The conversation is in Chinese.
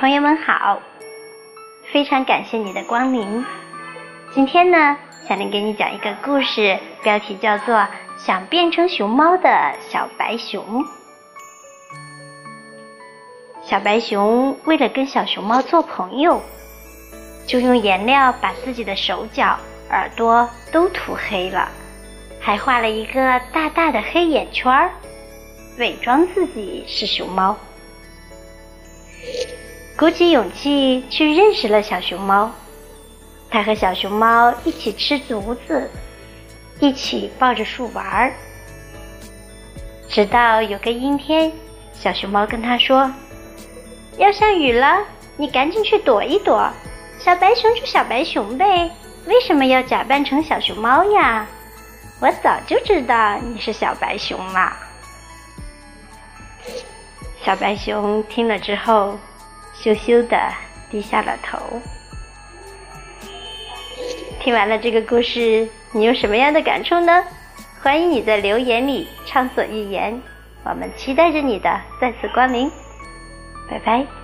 朋友们好，非常感谢你的光临。今天呢，小林给你讲一个故事，标题叫做《想变成熊猫的小白熊》。小白熊为了跟小熊猫做朋友，就用颜料把自己的手脚、耳朵都涂黑了，还画了一个大大的黑眼圈儿，伪装自己是熊猫。鼓起勇气去认识了小熊猫，他和小熊猫一起吃竹子，一起抱着树玩儿。直到有个阴天，小熊猫跟他说：“要下雨了，你赶紧去躲一躲。小白熊就小白熊呗，为什么要假扮成小熊猫呀？我早就知道你是小白熊了。”小白熊听了之后。羞羞的低下了头。听完了这个故事，你有什么样的感触呢？欢迎你在留言里畅所欲言，我们期待着你的再次光临。拜拜。